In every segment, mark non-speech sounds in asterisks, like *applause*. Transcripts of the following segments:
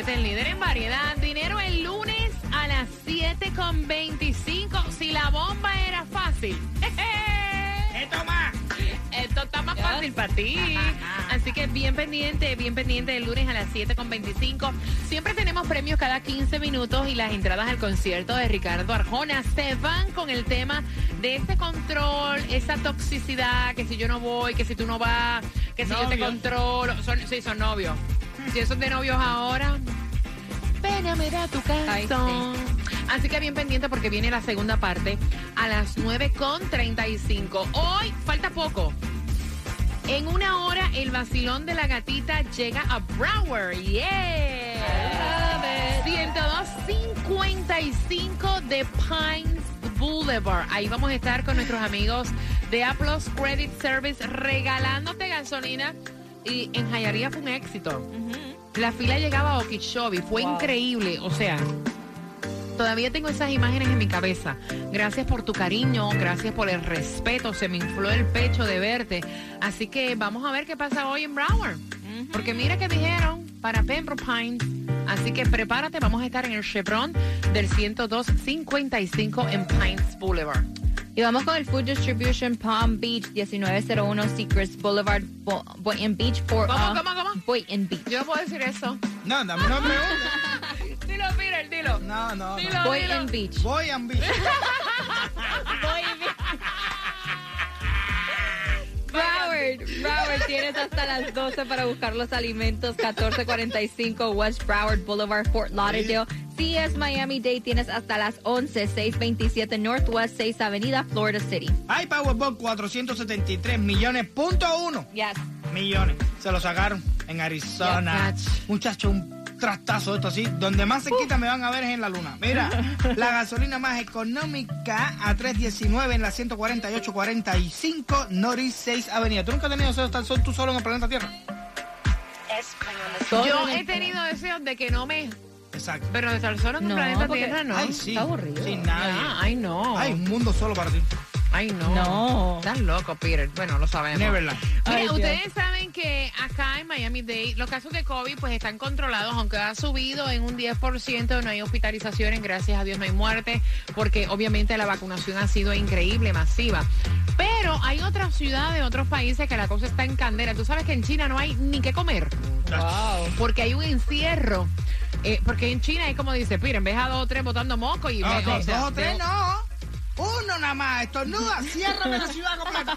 106.7, el líder en variedad. Dinero el lunes a las 7.25. Si la bomba era fácil. *laughs* Esto más. Esto está más fácil para ti. *laughs* Así que bien pendiente, bien pendiente el lunes a las 7.25. Siempre tenemos premios cada 15 minutos y las entradas al concierto de Ricardo Arjona se van con el tema de ese control, esa toxicidad, que si yo no voy, que si tú no vas, que si yo te controlo. Son, sí, son novios. Si son de novios ahora, Pégame da tu canción. Así que bien pendiente porque viene la segunda parte a las 9.35. Hoy falta poco. En una hora el vacilón de la gatita llega a Broward. Yeah. 102.55 de Pines Boulevard. Ahí vamos a estar con nuestros amigos de Aplos Credit Service regalándote gasolina. Y en Jayalía fue un éxito. La fila llegaba a Okeechobee, fue Wow. increíble, o sea, todavía tengo esas imágenes en mi cabeza. Gracias por tu cariño, gracias por el respeto, se me infló el pecho de verte. Así que vamos a ver qué pasa hoy en Broward. Porque mira que dijeron para Pembroke Pines. Así que prepárate, vamos a estar en el Chevron del 10255 en Pines Boulevard. Y vamos con el Food Distribution Palm Beach 1901 Secrets Boulevard Bo- Boynton Beach for ¿Cómo, uh, cómo, cómo? Boynton Beach. Yo no puedo decir eso. No, dame una pregunta. Dilo, Peter, dilo. No, no, Dilo, no. Boynton. Beach. Voy *laughs* a Broward, Broward, tienes hasta las 12 para buscar los alimentos. 1445 West Broward Boulevard, Fort Lauderdale. CS Miami Dade tienes hasta las 11, 627 Northwest 6 Avenida, Florida City. Hay Powerball 473 millones, punto uno. Yes. Millones. Se lo sacaron en Arizona. Yes. Muchacho, un trastazo esto así. Donde más se quita me van a ver es en la luna. Mira, *laughs* la gasolina más económica a 3.19 en la 148.45 Norris 6 Avenida. ¿Tú nunca has tenido deseo de estar sol- tú solo en el planeta Tierra? Yo el- he tenido deseos de que no me... Exacto. Pero de estar solo en No, planeta porque- Tierra, no. Ay, sí. Está aburrido. Sin nadie. Ah, ay, no. Hay un mundo solo para ti. Ay, no. No. Estás loco, Peter. Bueno, lo sabemos. Neverland. Mira, Ay, Dios. ustedes saben que acá en Miami-Dade los casos de COVID pues están controlados, aunque ha subido en un 10%, no hay hospitalizaciones, gracias a Dios no hay muerte, porque obviamente la vacunación ha sido increíble, masiva. Pero hay otras ciudades, otros países que la cosa está en candela. Tú sabes que en China no hay ni qué comer, Wow. porque hay un encierro. Eh, porque en China es como dice, Peter, en vez a dos o tres botando moco y... Sea, dos o tres no. Uno nada más. Estornuda. Ciérrame la ciudad completa.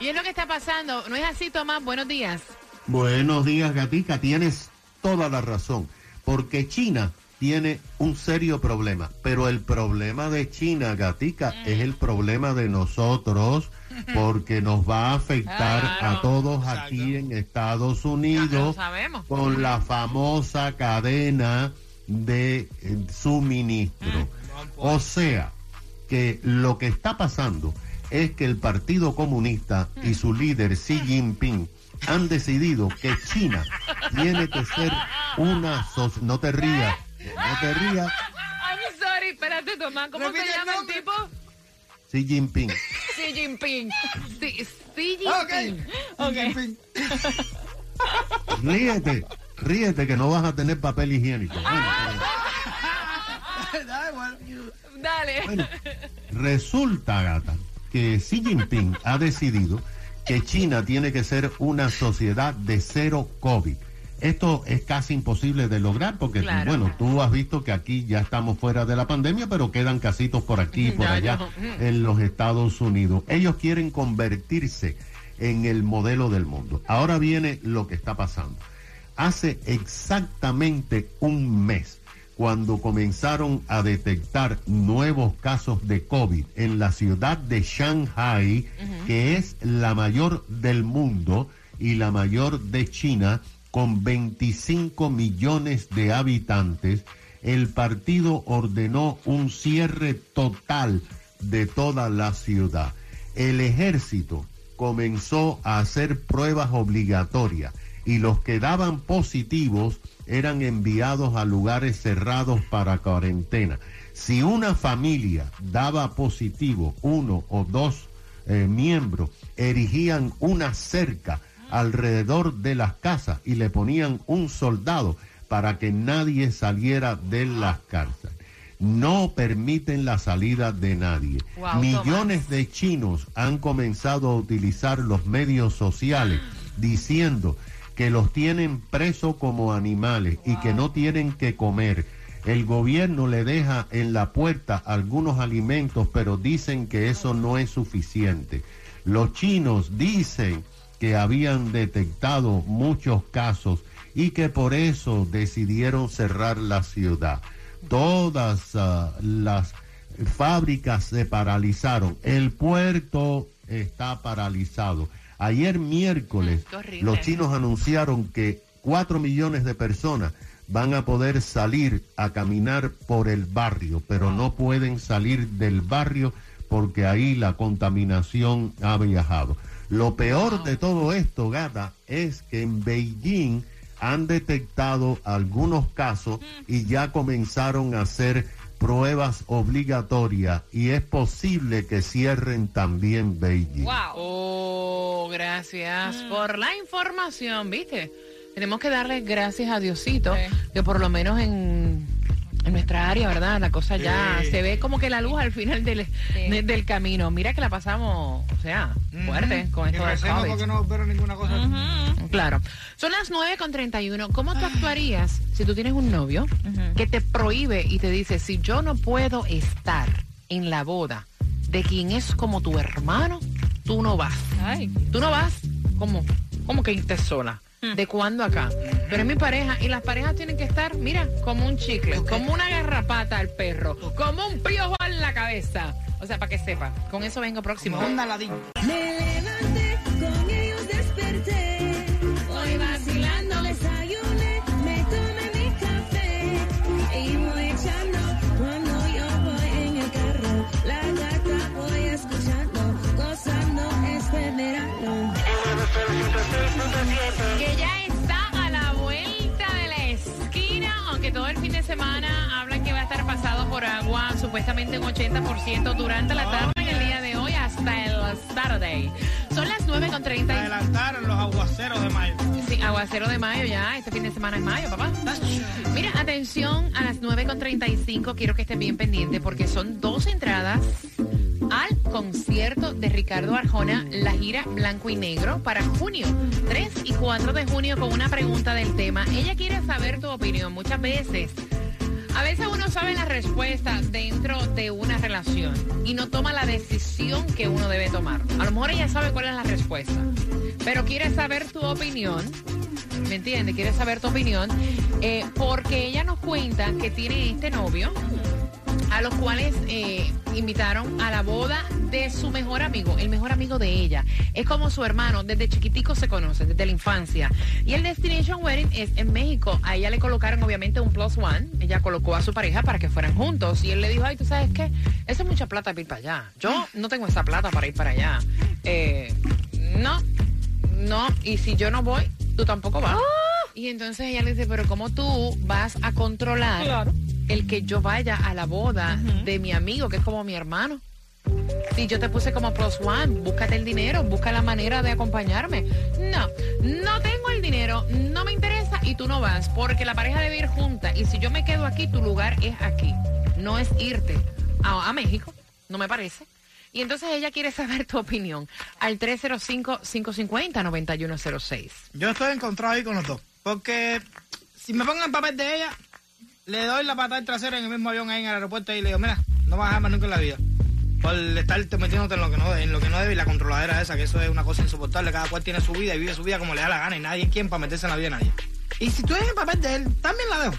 Y es lo que está pasando. ¿No es así, Tomás? Buenos días. Buenos días, Gatica. Tienes toda la razón. Porque China tiene un serio problema. Pero el problema de China, Gatica, es el problema de nosotros. Porque nos va a afectar Claro. a todos Exacto. aquí en Estados Ya lo Unidos sabemos. con la famosa cadena de eh, suministro. O sea, que lo que está pasando es que el Partido Comunista y su líder Xi Jinping han decidido que China tiene que ser una sociedad. No te rías, no te rías, I'm sorry, espérate, Tomás. ¿Cómo se llama el tipo? Xi Jinping. Xi Jinping. Xi. Jinping. En fin. Ríete, ríete que no vas a tener papel higiénico. Bueno, Ay, bueno. Dale. Bueno, resulta, gata, que Xi Jinping ha decidido que China tiene que ser una sociedad de cero COVID. Esto es casi imposible de lograr porque, Claro. bueno, tú has visto que aquí ya estamos fuera de la pandemia, pero quedan casitos por aquí y por allá ya. en los Estados Unidos. Ellos quieren convertirse en el modelo del mundo. Ahora viene lo que está pasando. Hace exactamente un mes, cuando comenzaron a detectar nuevos casos de COVID en la ciudad de Shanghai, que es la mayor del mundo y la mayor de China, con 25 millones de habitantes, el partido ordenó un cierre total de toda la ciudad. El ejército comenzó a hacer pruebas obligatorias y los que daban positivos eran enviados a lugares cerrados para cuarentena. Si una familia daba positivo, uno o dos eh, miembros erigían una cerca alrededor de las casas y le ponían un soldado para que nadie saliera de las cárceles. No permiten la salida de nadie. Wow, Millones Tomás. de chinos han comenzado a utilizar los medios sociales diciendo que los tienen presos como animales y que no tienen que comer. El gobierno le deja en la puerta algunos alimentos, pero dicen que eso no es suficiente. Los chinos dicen que habían detectado muchos casos y que por eso decidieron cerrar la ciudad. Todas ah, las fábricas se paralizaron. El puerto está paralizado. Ayer miércoles Mm, los chinos anunciaron que cuatro millones de personas van a poder salir a caminar por el barrio, pero no pueden salir del barrio porque ahí la contaminación ha viajado. Lo peor de todo esto, Gata, es que en Beijing han detectado algunos casos y ya comenzaron a hacer pruebas obligatorias y es posible que cierren también Beijing. Wow. Oh, gracias Mm. por la información, ¿viste? Tenemos que darle gracias a Diosito, Sí. que por lo menos en, en nuestra área, ¿verdad? La cosa ya Sí. se ve como que la luz al final del, Sí. de- del camino. Mira que la pasamos, o sea, fuerte con Y esto del recemos COVID. porque no vieron ninguna cosa. Claro. Son las 9 con 31. ¿Cómo tú actuarías si tú tienes un novio que te prohíbe y te dice, si yo no puedo estar en la boda de quien es como tu hermano, tú no vas? Ay. Tú no vas, ¿cómo? ¿Cómo que irte sola? ¿De cuándo acá? Pero es mi pareja y las parejas tienen que estar, mira, como un chicle, como una garrapata al perro, como un piojo en la cabeza. O sea, para que sepa. Con eso vengo próximo. Aladín. Me levanté, por agua, supuestamente un 80% durante la tarde en el día de hoy hasta el Saturday. Son las 9 con 30 y Adelantaron los aguaceros de mayo. Sí, aguacero de mayo ya. Este fin de semana es mayo, papá. Mira, atención, a las 9.35 quiero que estén bien pendientes porque son dos entradas al concierto de Ricardo Arjona, la gira Blanco y Negro para junio, 3 y 4 de junio con una pregunta del tema. Ella quiere saber tu opinión muchas veces. A veces uno sabe la respuesta dentro de una relación y no toma la decisión que uno debe tomar. A lo mejor ella sabe cuál es la respuesta, pero quiere saber tu opinión. ¿Me entiendes? Quiere saber tu opinión eh, porque ella nos cuenta que tiene este novio a los cuales eh, invitaron a la boda de su mejor amigo, el mejor amigo de ella. Es como su hermano, desde chiquitico se conocen, desde la infancia. Y el Destination Wedding es en México. A ella le colocaron obviamente un plus one. Ella colocó a su pareja para que fueran juntos. Y él le dijo, ay, ¿tú sabes qué? Eso es mucha plata para ir para allá. Yo no tengo esa plata para ir para allá. Eh, no, no. Y si yo no voy, tú tampoco vas. Y entonces ella le dice, pero ¿cómo tú vas a controlar Claro. El que yo vaya a la boda de mi amigo, que es como mi hermano? Si yo te puse como plus one, búscate el dinero, busca la manera de acompañarme. No, no tengo el dinero, no me interesa y tú no vas, porque la pareja debe ir junta. Y si yo me quedo aquí, tu lugar es aquí. No es irte a, a México, no me parece. Y entonces ella quiere saber tu opinión al 305-550-9106. Yo estoy encontrado ahí con los dos. Porque si me pongo en papel de ella, le doy la patada del trasero en el mismo avión ahí en el aeropuerto y le digo, mira, no vas a más nunca en la vida. Por estarte metiéndote en lo que no en lo que no debe y la controladera esa, que eso es una cosa insoportable. Cada cual tiene su vida y vive su vida como le da la gana y nadie es quien para meterse en la vida de nadie. Y si tú eres en papel de él, también la dejo.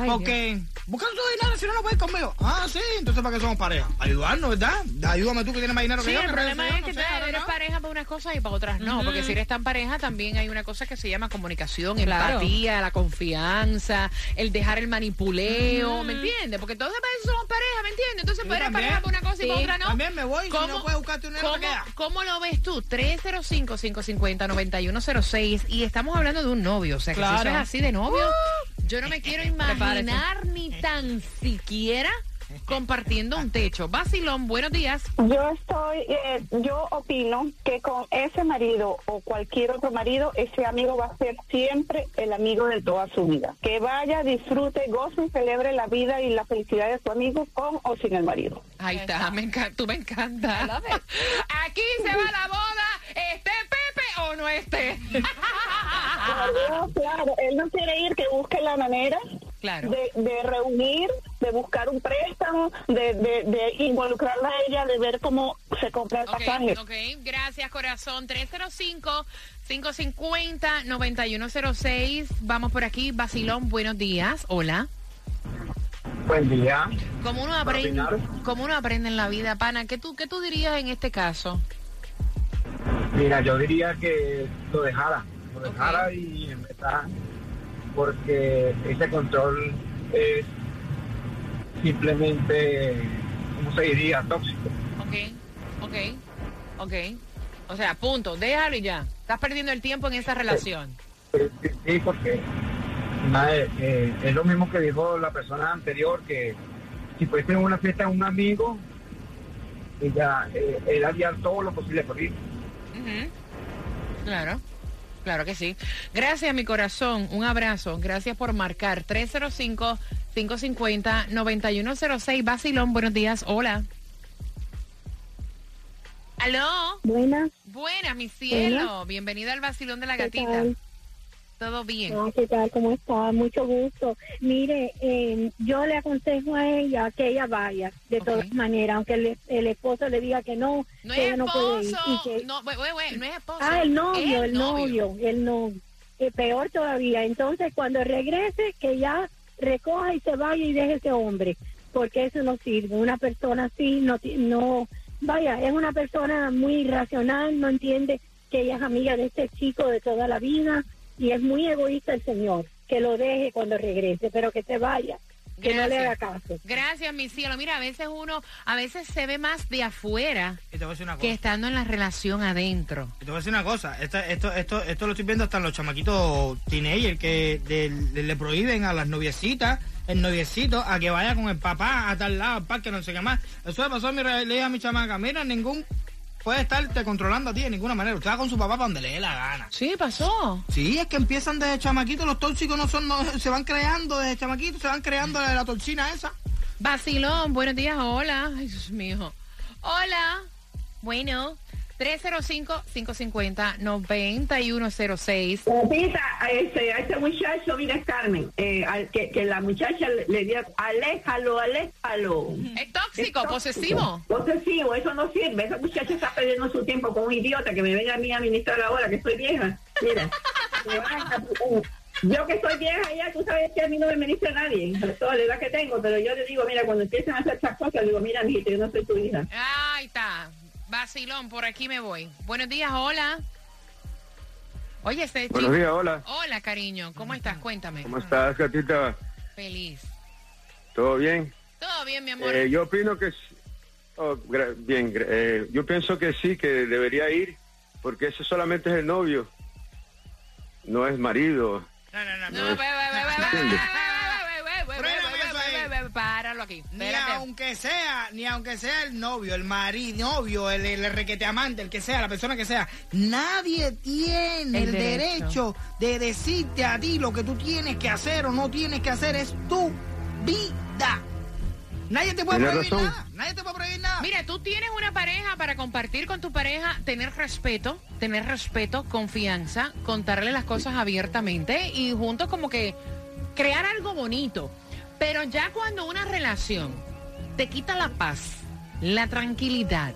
Ay, porque busca tu dinero si no no puedes conmigo. Ah, sí, entonces ¿para qué somos pareja? Ayudarnos, ¿verdad? Ayúdame tú que tienes más dinero Sí, que yo. el que problema es no que sé, ahora eres no. pareja para unas cosas y para otras no, porque si eres tan pareja también hay una cosa que se llama comunicación, Claro. empatía, la confianza, el dejar el manipuleo, ¿me entiendes? Porque todos somos pareja, ¿me entiendes? Entonces Yo eres también. pareja para una cosa y para otra no. También me voy, si no puedes buscar tu dinero, cómo, queda. ¿Cómo lo ves tú? 305-550-9106 y estamos hablando de un novio, o sea que si Claro. eso es así de novio, yo no me quiero *laughs* imaginar ni tan siquiera compartiendo un techo. Basilón, buenos días. Yo estoy, eh, yo opino que con ese marido o cualquier otro marido, ese amigo va a ser siempre el amigo de toda su vida. Que vaya, disfrute, goce y celebre la vida y la felicidad de su amigo con o sin el marido. Ahí está, me encanta, tú me encanta. *laughs* Aquí se va la boda, esté Pepe o no esté. *laughs* Claro, claro, él no quiere ir, que busque la manera Claro. de, de reunir, de buscar un préstamo, de, de, de involucrarla a ella, de ver cómo se compra el Ok, pasaje. ok, gracias corazón. 305-550-9106. Vamos por aquí, Basilón, buenos días. Hola. Buen día. ¿Cómo uno aprende, cómo uno aprende en la vida, pana? ¿Qué tú, ¿Qué tú dirías en este caso? Mira, yo diría que lo dejara, lo dejara y en verdad, porque ese control es simplemente, ¿cómo se diría? Tóxico. Ok, ok, ok. O sea, punto, déjalo y ya. Estás perdiendo el tiempo en esa relación. Sí, porque madre, eh, es lo mismo que dijo la persona anterior, que si fuese en una fiesta de un amigo, ella, eh, él haría todo lo posible por ir. Claro, claro que sí. Gracias, mi corazón. Un abrazo. Gracias por marcar. 305-550-9106. Basilón, buenos días. Hola. ¿Aló? Buenas. Buena, mi cielo. Bienvenida al Basilón de la ¿Qué Gatita. tal? ¿Todo bien? Ah, ¿Qué tal? ¿Cómo está? Mucho gusto. Mire, eh, yo le aconsejo a ella que ella vaya, de todas maneras, aunque el, el esposo le diga que no, No que es ella no puede ir. esposo. y que- No, güey, güey, güey, no es esposo. ah, el novio, Es el novio, el novio. Eh, peor todavía. Entonces, cuando regrese, que ya recoja y se vaya y deje ese hombre, porque eso no sirve. Una persona así no, no, vaya, es una persona muy irracional, no entiende que ella es amiga de este chico de toda la vida y es muy egoísta el señor. Que lo deje cuando regrese, pero que se vaya, que no le haga Gracias. caso. Gracias, mi cielo. Mira, a veces uno, a veces se ve más de afuera que estando en la relación adentro. Y Te voy a decir una cosa, esto, esto, esto, esto lo estoy viendo hasta en los chamaquitos teenagers que de- de- le prohíben a las noviecitas, el noviecito, a que vaya con el papá a tal lado, al parque, no sé qué más. Eso le pasó a mi, le dije a mi chamaca, mira, ningún puede estarte controlando a ti de ninguna manera. Usted va con su papá para donde le dé la gana. Sí, pasó. Sí, es que empiezan desde chamaquitos, los tóxicos no son, no, *laughs* se van creando desde chamaquitos, se van creando la, la toxina esa. Vacilón, buenos días, hola. Ay, Dios mío. Hola. Bueno, 305-550-9106. Repita, a ese, a ese muchacho, mira Carmen, eh, al que, que la muchacha le, le dio, aléjalo, aléjalo. Es tóxico, Es posesivo. Posesivo, eso no sirve. Esa muchacha está perdiendo su tiempo con un idiota que me venga a mí a administrar ahora, que soy vieja. Mira, *laughs* me yo que soy vieja ya, tú sabes que a mí no me ministra nadie, toda la edad que tengo, pero yo le digo, mira, cuando empiezan a hacer estas cosas, le digo, mira, mijito, yo no soy tu hija. Ahí está. Vacilón, por aquí me voy. Buenos días, hola. Oye, ese Buenos días, hola. Hola, cariño. ¿Cómo estás? Cuéntame. ¿Cómo estás, gatita? Feliz. ¿Todo bien? Todo bien, mi amor. Eh, yo opino que... oh, bien, eh, yo pienso que sí, que debería ir, porque ese solamente es el novio, no es marido. No, no, no. No, ve, aquí. Ni Espérate. aunque sea, ni aunque sea el novio, el marido, novio, el, el requete amante, el que sea, la persona que sea, nadie tiene El el, derecho. derecho. de decirte a ti lo que tú tienes que hacer o no tienes que hacer. Es tu vida. Nadie te puede prohibir razón. nada. Nadie te puede prohibir nada. Mira, tú tienes una pareja para compartir con tu pareja, tener respeto, tener respeto, confianza, contarle las cosas abiertamente y juntos como que crear algo bonito. Pero ya cuando una relación te quita la paz, la tranquilidad,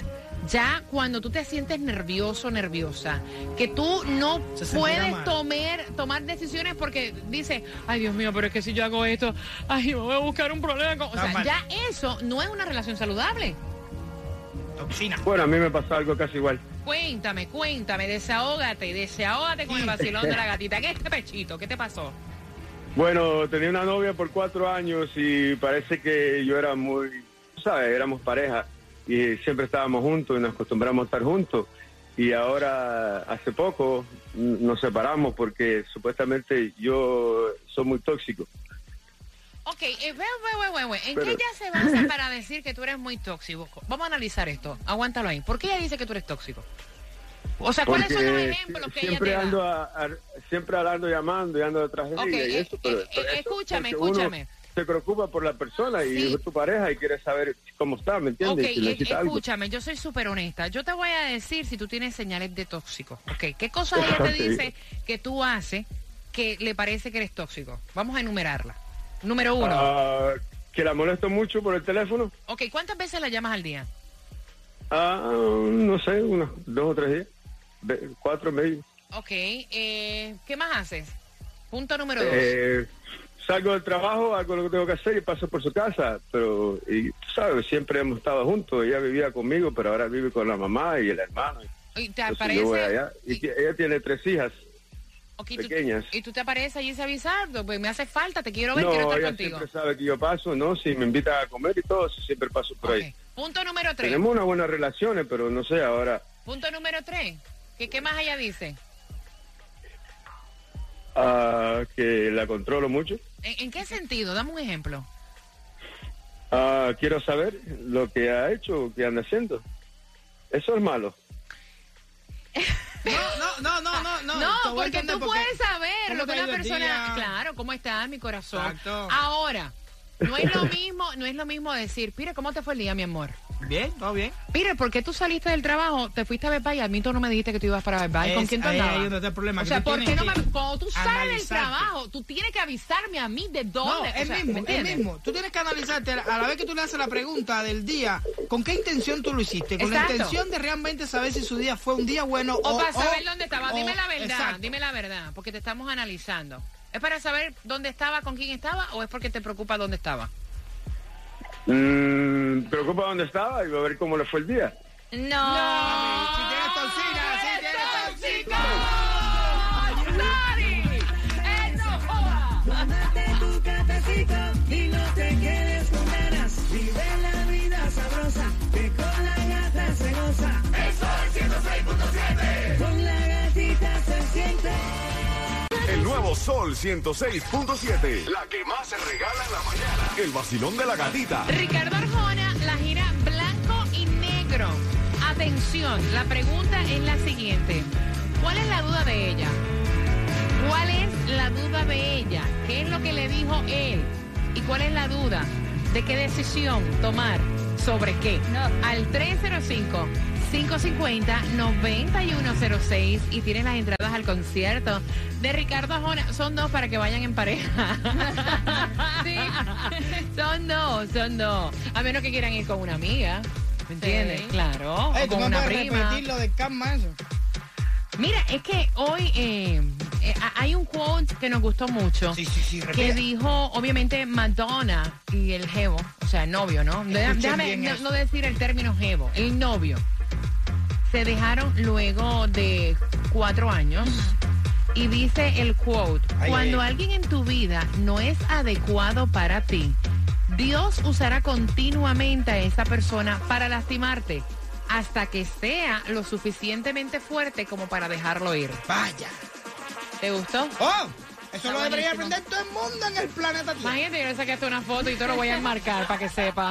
ya cuando tú te sientes nervioso, nerviosa, que tú no Se puedes tomar, tomar decisiones porque dices, ay Dios mío, pero es que si yo hago esto, ay, me voy a buscar un problema. con-". O sea, mal. ya eso no es una relación saludable. Toxina. Bueno, a mí me pasó algo casi igual. Cuéntame, cuéntame, desahógate, desahógate con el *laughs* vacilón de la gatita. ¿Qué es este pechito? ¿Qué te pasó? Bueno, tenía una novia por cuatro años y parece que yo era muy, ¿sabes? Éramos pareja y siempre estábamos juntos y nos acostumbramos a estar juntos. Y ahora, hace poco, nos separamos porque supuestamente yo soy muy tóxico. Ok, eh. ¿en Pero- qué ella se basa para decir que tú eres muy tóxico? Vamos a analizar esto. Aguántalo ahí. ¿Por qué ella dice que tú eres tóxico? O sea, ¿cuáles son los ejemplos que ella siempre te da? ando, a- a- siempre ando llamando y ando detrás de Ok, ella y eh, eso, pero eh, eh, escúchame, escúchame. se preocupa por la persona y Sí. es tu pareja y quiere saber cómo está, ¿me Ok, entiendes? Si necesita algo. escúchame, yo soy súper honesta. Yo te voy a decir si tú tienes señales de tóxico. Ok, ¿qué cosas ella te dice que tú haces que le parece que eres tóxico? Vamos a enumerarla. Número uno. Ah, que la molesto mucho por el teléfono. Ok, ¿cuántas veces la llamas al día? Ah, no sé, unos dos o tres días. Cuatro, medio. Ok, eh, ¿qué más haces? Punto número dos. Eh, salgo del trabajo, hago lo que tengo que hacer y paso por su casa. Pero, y tú sabes, siempre hemos estado juntos. Ella vivía conmigo, pero ahora vive con la mamá y el hermano. ¿Y te aparece? Y ti- ella tiene tres hijas. Ok, tú- pequeñas. ¿Y tú te apareces allí sin avisar? Pues me hace falta, te quiero ver, quiero No, estar ella contigo. siempre sabe que yo paso, ¿no? Si me invita a comer y todo, siempre paso por ahí. Ok. Punto número tres. Tenemos unas buenas relaciones, pero no sé, ahora Punto número tres. ¿Qué, ¿Qué más ella dice? ah, que la controlo mucho. ¿En, en qué sentido? Dame un ejemplo. Ah, quiero saber lo que ha hecho, qué anda haciendo. Eso es malo. No, no, no, no, no. No, porque tú por qué. puedes saber ¿Cómo lo que una persona... día? Claro, ¿cómo está mi corazón? Exacto. Ahora, no es lo mismo, no es lo mismo decir, Pire, ¿cómo te fue el día, mi amor? Bien, todo bien. Pire, ¿por qué tú saliste del trabajo, te fuiste a Buy y a mí tú no me dijiste que tú ibas para Buy? ¿Con quién tú ahí- andabas? ahí es donde está el problema, O sea, ¿por qué no me... Cuando tú sales del trabajo, tú tienes que avisarme a mí de No, dónde... o es sea, ¿me mismo, es mismo. Tú tienes que analizarte a la vez que tú le haces la pregunta del día, ¿con qué intención tú lo hiciste? Con Exacto. la intención de realmente saber si su día fue un día bueno o... O para saber o- dónde estaba. o- Dime la verdad, exacto. dime la verdad, porque te estamos analizando. ¿Es para saber dónde estaba, con quién estaba o es porque te preocupa dónde estaba? Mm, preocupa dónde estaba y va a ver cómo le fue el día. No. Si tienes toxina, si tienes cafecito y no te quedes con ganas. Vive la vida sabrosa, que con la gata se goza. Eso es 106.7. Con la gatita se siente. El nuevo Sol 106.7. La que más se regala en la mañana. El vacilón de la gatita. Ricardo Arjona, la gira blanco y negro. Atención, la pregunta es la siguiente. ¿Cuál es la duda de ella? ¿Cuál es la duda de ella? ¿Qué es lo que le dijo él? ¿Y cuál es la duda de qué decisión tomar sobre qué? No. Al 305-550-9106 y tienen las entradas al concierto de Ricardo Arjona. Son dos para que vayan en pareja. *laughs* Sí. Son dos, son dos. A menos que quieran ir con una amiga. ¿Me entiendes? Sí. Claro. O tú con una prima. repetir lo de Camma eso. Mira, es que hoy eh, eh, ha- hay un quote que nos gustó mucho. Sí, sí, sí, Que dijo, obviamente, Madonna y el jevo, o sea, el novio, ¿no? Escuchen Déjame no decir el término jevo, el novio. Se dejaron luego de cuatro años. Y dice el quote, Ay, cuando ay. alguien en tu vida no es adecuado para ti, Dios usará continuamente a esa persona para lastimarte hasta que sea lo suficientemente fuerte como para dejarlo ir. Vaya. ¿Te gustó? ¡Oh! Eso lo debería buenísimo. aprender todo el mundo en el planeta Tierra. Imagínate, yo le saqué hasta una foto y te lo voy a enmarcar para que sepa.